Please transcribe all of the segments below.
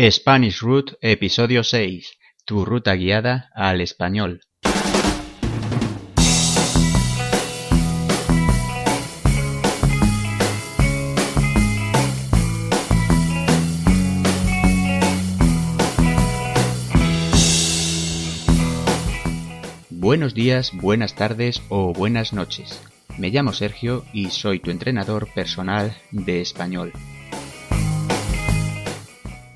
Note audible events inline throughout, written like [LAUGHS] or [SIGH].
Spanish Root Episodio 6. Tu ruta guiada al español. Buenos días, buenas tardes o buenas noches. Me llamo Sergio y soy tu entrenador personal de español.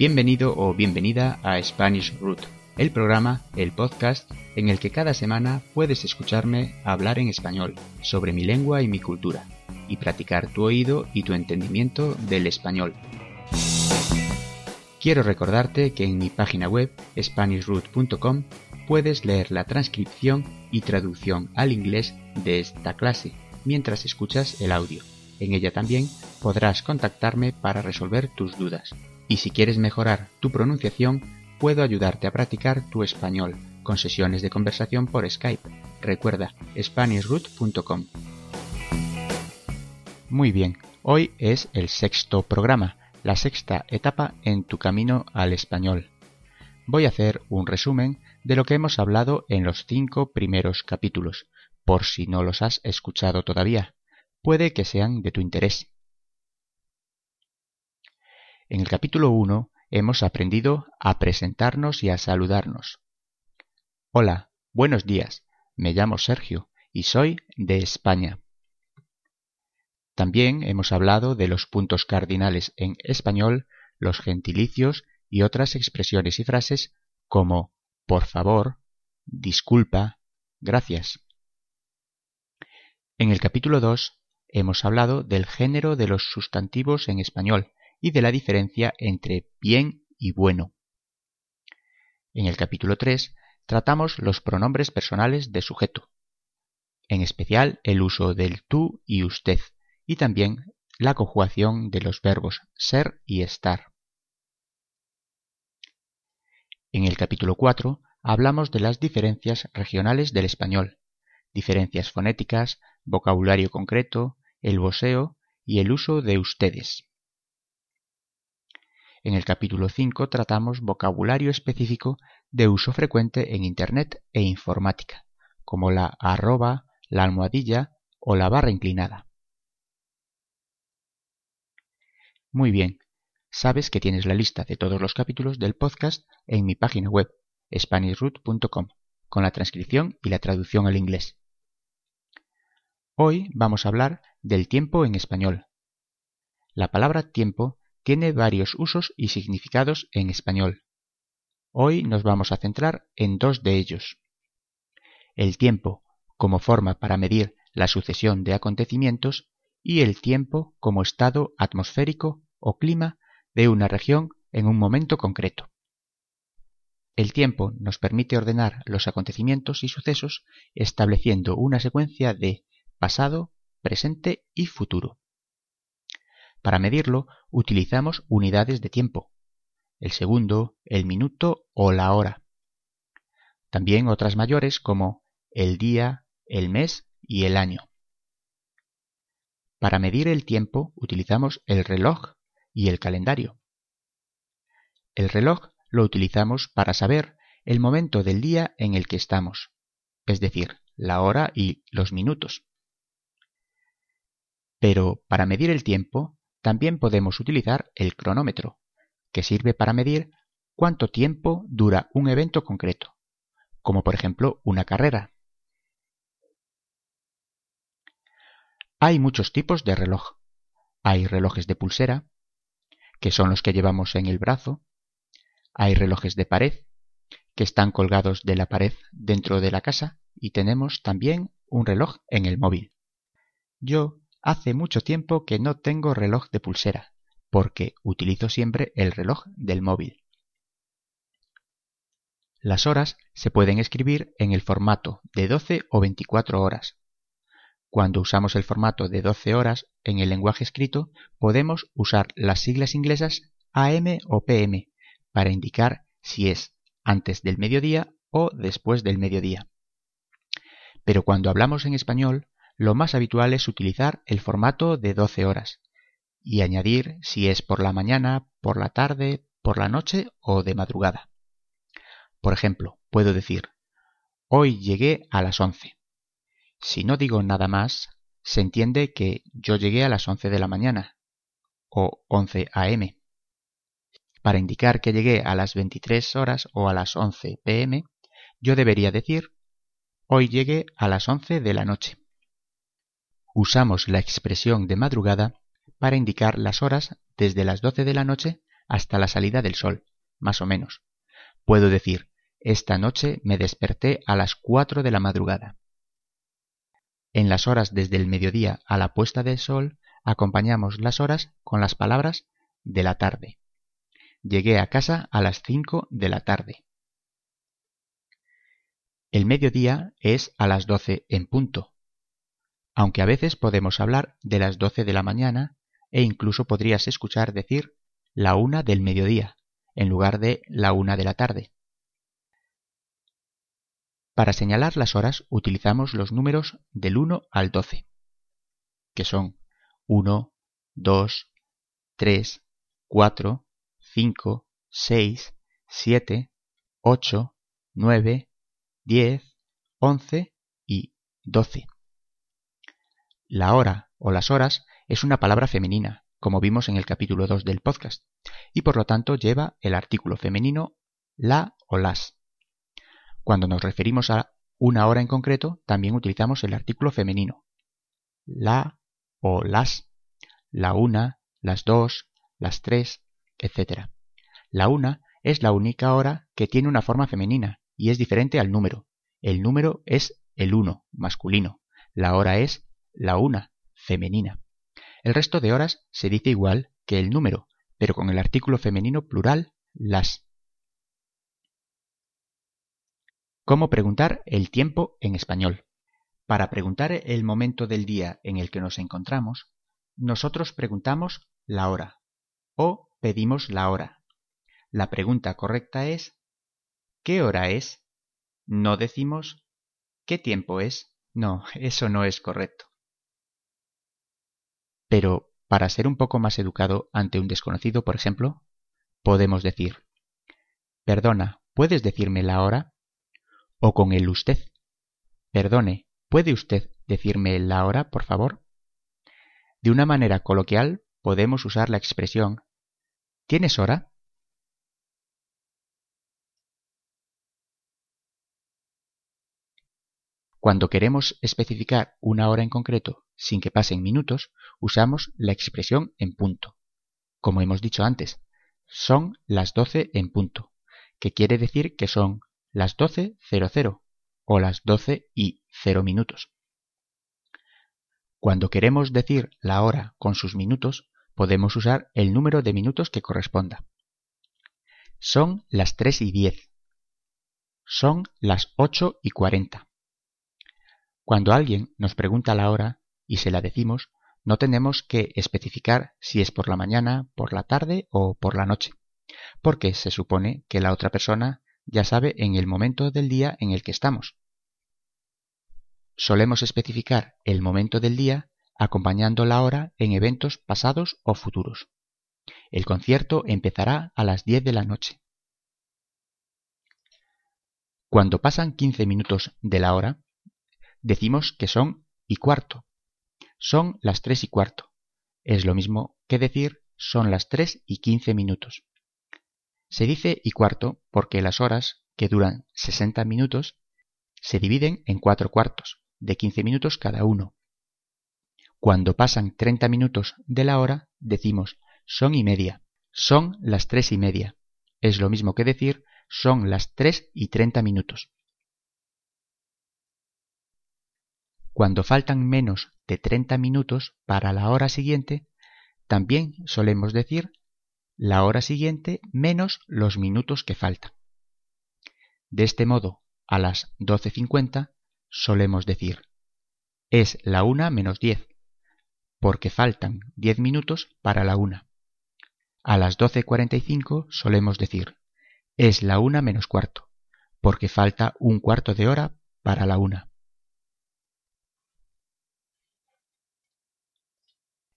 Bienvenido o bienvenida a Spanish Root, el programa, el podcast en el que cada semana puedes escucharme hablar en español sobre mi lengua y mi cultura y practicar tu oído y tu entendimiento del español. Quiero recordarte que en mi página web SpanishRoot.com puedes leer la transcripción y traducción al inglés de esta clase mientras escuchas el audio. En ella también podrás contactarme para resolver tus dudas. Y si quieres mejorar tu pronunciación, puedo ayudarte a practicar tu español con sesiones de conversación por Skype. Recuerda SpanishRoot.com. Muy bien, hoy es el sexto programa, la sexta etapa en tu camino al español. Voy a hacer un resumen de lo que hemos hablado en los cinco primeros capítulos, por si no los has escuchado todavía. Puede que sean de tu interés. En el capítulo 1 hemos aprendido a presentarnos y a saludarnos. Hola, buenos días. Me llamo Sergio y soy de España. También hemos hablado de los puntos cardinales en español, los gentilicios y otras expresiones y frases como por favor, disculpa, gracias. En el capítulo 2 hemos hablado del género de los sustantivos en español y de la diferencia entre bien y bueno. En el capítulo 3 tratamos los pronombres personales de sujeto, en especial el uso del tú y usted, y también la conjugación de los verbos ser y estar. En el capítulo 4 hablamos de las diferencias regionales del español, diferencias fonéticas, vocabulario concreto, el voseo y el uso de ustedes. En el capítulo 5 tratamos vocabulario específico de uso frecuente en Internet e informática, como la arroba, la almohadilla o la barra inclinada. Muy bien, sabes que tienes la lista de todos los capítulos del podcast en mi página web, SpanishRoot.com, con la transcripción y la traducción al inglés. Hoy vamos a hablar del tiempo en español. La palabra tiempo tiene varios usos y significados en español. Hoy nos vamos a centrar en dos de ellos. El tiempo como forma para medir la sucesión de acontecimientos y el tiempo como estado atmosférico o clima de una región en un momento concreto. El tiempo nos permite ordenar los acontecimientos y sucesos estableciendo una secuencia de pasado, presente y futuro. Para medirlo utilizamos unidades de tiempo, el segundo, el minuto o la hora. También otras mayores como el día, el mes y el año. Para medir el tiempo utilizamos el reloj y el calendario. El reloj lo utilizamos para saber el momento del día en el que estamos, es decir, la hora y los minutos. Pero para medir el tiempo también podemos utilizar el cronómetro, que sirve para medir cuánto tiempo dura un evento concreto, como por ejemplo una carrera. Hay muchos tipos de reloj. Hay relojes de pulsera, que son los que llevamos en el brazo. Hay relojes de pared, que están colgados de la pared dentro de la casa. Y tenemos también un reloj en el móvil. Yo Hace mucho tiempo que no tengo reloj de pulsera, porque utilizo siempre el reloj del móvil. Las horas se pueden escribir en el formato de 12 o 24 horas. Cuando usamos el formato de 12 horas en el lenguaje escrito, podemos usar las siglas inglesas AM o PM para indicar si es antes del mediodía o después del mediodía. Pero cuando hablamos en español, lo más habitual es utilizar el formato de 12 horas y añadir si es por la mañana, por la tarde, por la noche o de madrugada. Por ejemplo, puedo decir, hoy llegué a las 11. Si no digo nada más, se entiende que yo llegué a las 11 de la mañana o 11 am. Para indicar que llegué a las 23 horas o a las 11 pm, yo debería decir hoy llegué a las 11 de la noche. Usamos la expresión de madrugada para indicar las horas desde las 12 de la noche hasta la salida del sol, más o menos. Puedo decir, esta noche me desperté a las 4 de la madrugada. En las horas desde el mediodía a la puesta del sol acompañamos las horas con las palabras de la tarde. Llegué a casa a las 5 de la tarde. El mediodía es a las 12 en punto, aunque a veces podemos hablar de las 12 de la mañana e incluso podrías escuchar decir la una del mediodía en lugar de la una de la tarde. Para señalar las horas utilizamos los números del 1 al 12, que son 1, 2, 3, 4, 5, 6, 7, 8, 9, 10, 11 y 12. La hora o las horas es una palabra femenina, como vimos en el capítulo 2 del podcast, y por lo tanto lleva el artículo femenino la o las. Cuando nos referimos a una hora en concreto, también utilizamos el artículo femenino. La o las, la una, las dos, las tres, etc. La una es la única hora que tiene una forma femenina y es diferente al número. El número es el uno, masculino. La hora es la una, femenina. El resto de horas se dice igual que el número, pero con el artículo femenino plural las. ¿Cómo preguntar el tiempo en español? Para preguntar el momento del día en el que nos encontramos, nosotros preguntamos la hora o pedimos la hora. La pregunta correcta es ¿qué hora es? No decimos ¿qué tiempo es? No, [LAUGHS] eso no es correcto. Pero, para ser un poco más educado ante un desconocido, por ejemplo, podemos decir Perdona, ¿puedes decirme la hora? o con el usted. Perdone, ¿puede usted decirme la hora, por favor? De una manera coloquial podemos usar la expresión ¿Tienes hora? Cuando queremos especificar una hora en concreto sin que pasen minutos, usamos la expresión en punto. Como hemos dicho antes, son las 12 en punto, que quiere decir que son las 12.00 o las 12 y 0 minutos. Cuando queremos decir la hora con sus minutos, podemos usar el número de minutos que corresponda. Son las 3 y 10. Son las 8 y 40. Cuando alguien nos pregunta la hora y se la decimos, no tenemos que especificar si es por la mañana, por la tarde o por la noche, porque se supone que la otra persona ya sabe en el momento del día en el que estamos. Solemos especificar el momento del día acompañando la hora en eventos pasados o futuros. El concierto empezará a las 10 de la noche. Cuando pasan 15 minutos de la hora, decimos que son y cuarto. Son las 3 y cuarto. Es lo mismo que decir son las 3 y 15 minutos. Se dice y cuarto porque las horas, que duran 60 minutos, se dividen en cuatro cuartos, de 15 minutos cada uno. Cuando pasan 30 minutos de la hora, decimos son y media. Son las tres y media. Es lo mismo que decir son las 3 y 30 minutos. Cuando faltan menos de 30 minutos para la hora siguiente, también solemos decir la hora siguiente menos los minutos que faltan. De este modo, a las 12.50 solemos decir es la una menos 10, porque faltan 10 minutos para la una. A las 12.45 solemos decir es la una menos cuarto, porque falta un cuarto de hora para la una.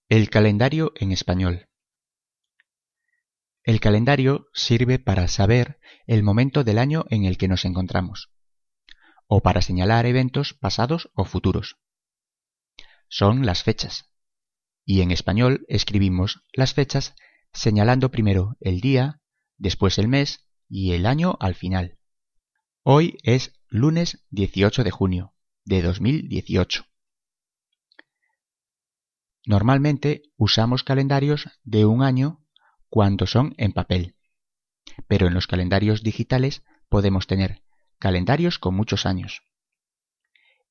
El calendario en español. El calendario sirve para saber el momento del año en el que nos encontramos, o para señalar eventos pasados o futuros. Son las fechas, y en español escribimos las fechas señalando primero el día, después el mes y el año al final. Hoy es lunes 18 de junio de 2018. Normalmente usamos calendarios de un año cuando son en papel, pero en los calendarios digitales podemos tener calendarios con muchos años.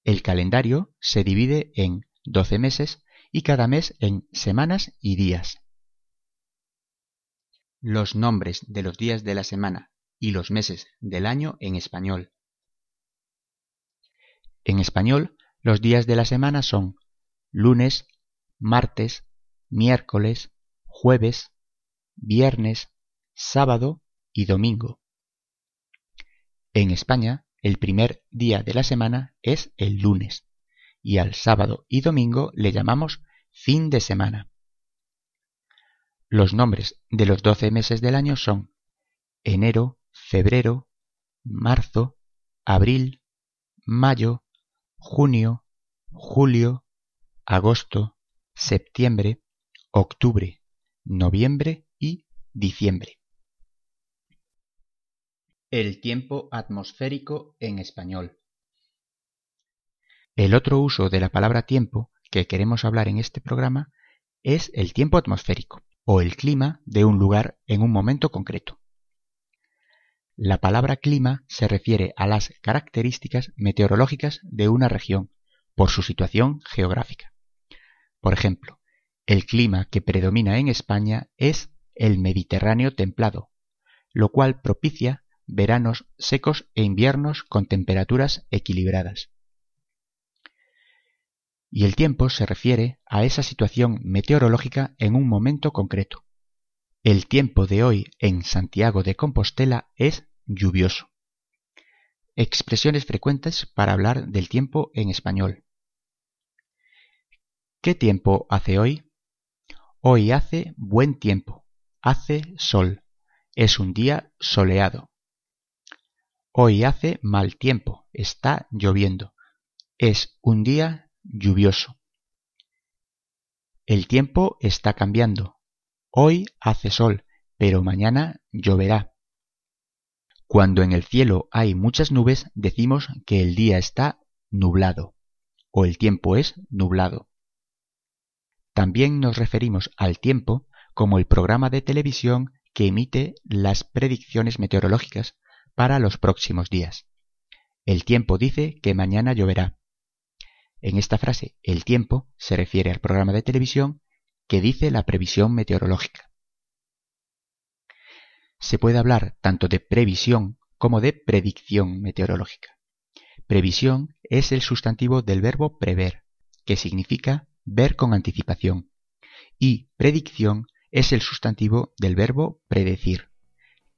El calendario se divide en 12 meses y cada mes en semanas y días. Los nombres de los días de la semana y los meses del año en español. En español, los días de la semana son lunes, martes, miércoles, jueves, viernes, sábado y domingo. En España, el primer día de la semana es el lunes y al sábado y domingo le llamamos fin de semana. Los nombres de los doce meses del año son enero, febrero, marzo, abril, mayo, junio, julio, agosto, septiembre, octubre, noviembre y diciembre. El tiempo atmosférico en español. El otro uso de la palabra tiempo que queremos hablar en este programa es el tiempo atmosférico o el clima de un lugar en un momento concreto. La palabra clima se refiere a las características meteorológicas de una región por su situación geográfica. Por ejemplo, el clima que predomina en España es el Mediterráneo templado, lo cual propicia veranos secos e inviernos con temperaturas equilibradas. Y el tiempo se refiere a esa situación meteorológica en un momento concreto. El tiempo de hoy en Santiago de Compostela es lluvioso. Expresiones frecuentes para hablar del tiempo en español. ¿Qué tiempo hace hoy? Hoy hace buen tiempo, hace sol, es un día soleado. Hoy hace mal tiempo, está lloviendo, es un día lluvioso. El tiempo está cambiando. Hoy hace sol, pero mañana lloverá. Cuando en el cielo hay muchas nubes, decimos que el día está nublado o el tiempo es nublado. También nos referimos al tiempo como el programa de televisión que emite las predicciones meteorológicas para los próximos días. El tiempo dice que mañana lloverá. En esta frase, el tiempo se refiere al programa de televisión que dice la previsión meteorológica. Se puede hablar tanto de previsión como de predicción meteorológica. Previsión es el sustantivo del verbo prever, que significa ver con anticipación. Y predicción es el sustantivo del verbo predecir,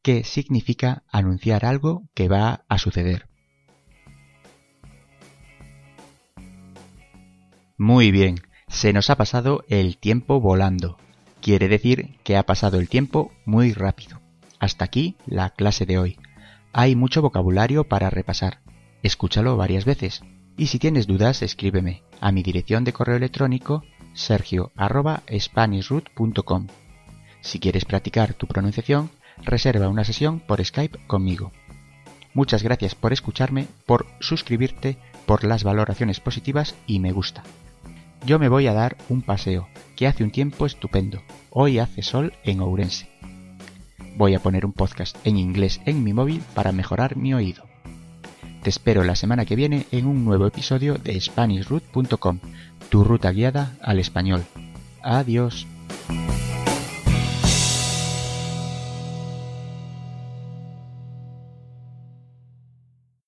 que significa anunciar algo que va a suceder. Muy bien, se nos ha pasado el tiempo volando. Quiere decir que ha pasado el tiempo muy rápido. Hasta aquí la clase de hoy. Hay mucho vocabulario para repasar. Escúchalo varias veces. Y si tienes dudas, escríbeme a mi dirección de correo electrónico sergio.spanishroot.com. Si quieres practicar tu pronunciación, reserva una sesión por Skype conmigo. Muchas gracias por escucharme, por suscribirte, por las valoraciones positivas y me gusta. Yo me voy a dar un paseo, que hace un tiempo estupendo. Hoy hace sol en Ourense. Voy a poner un podcast en inglés en mi móvil para mejorar mi oído. Te espero la semana que viene en un nuevo episodio de SpanishRoot.com, tu ruta guiada al español. Adiós.